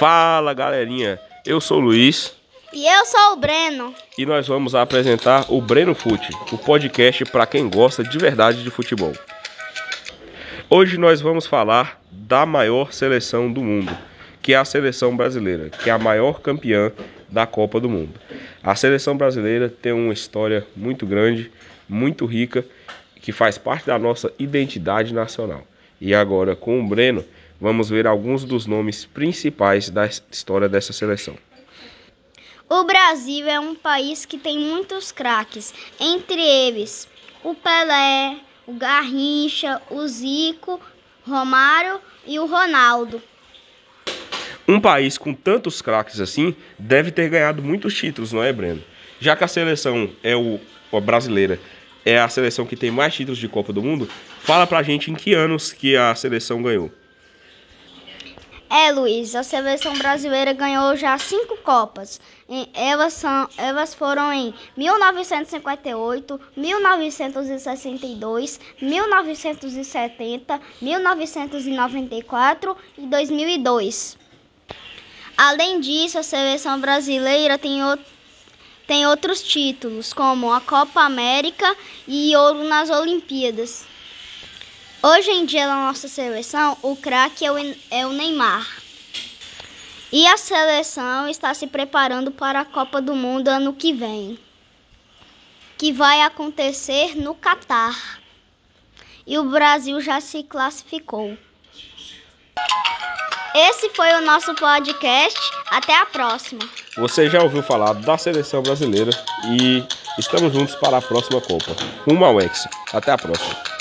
Fala galerinha, eu sou o Luiz. E eu sou o Breno. E nós vamos apresentar o Breno Fute, o podcast para quem gosta de verdade de futebol. Hoje nós vamos falar da maior seleção do mundo, que é a seleção brasileira, que é a maior campeã da Copa do Mundo. A seleção brasileira tem uma história muito grande, muito rica, que faz parte da nossa identidade nacional. E agora com o Breno, vamos ver alguns dos nomes principais da história dessa seleção. O Brasil é um país que tem muitos craques, entre eles o Pelé, o Garrincha, o Zico, Romário e o Ronaldo. Um país com tantos craques assim deve ter ganhado muitos títulos, não é, Breno? Já que a seleção é o a brasileira é a seleção que tem mais títulos de Copa do Mundo, fala pra gente em que anos que a seleção ganhou. É, Luiz, a seleção brasileira ganhou já cinco Copas. Elas, são, elas foram em 1958, 1962, 1970, 1994 e 2002. Além disso, a seleção brasileira tem, o, tem outros títulos, como a Copa América e ouro nas Olimpíadas. Hoje em dia, na nossa seleção, o craque é, é o Neymar. E a seleção está se preparando para a Copa do Mundo ano que vem, que vai acontecer no Catar. E o Brasil já se classificou. Esse foi o nosso podcast. Até a próxima. Você já ouviu falar da seleção brasileira e estamos juntos para a próxima Copa. Rumo ao Até a próxima.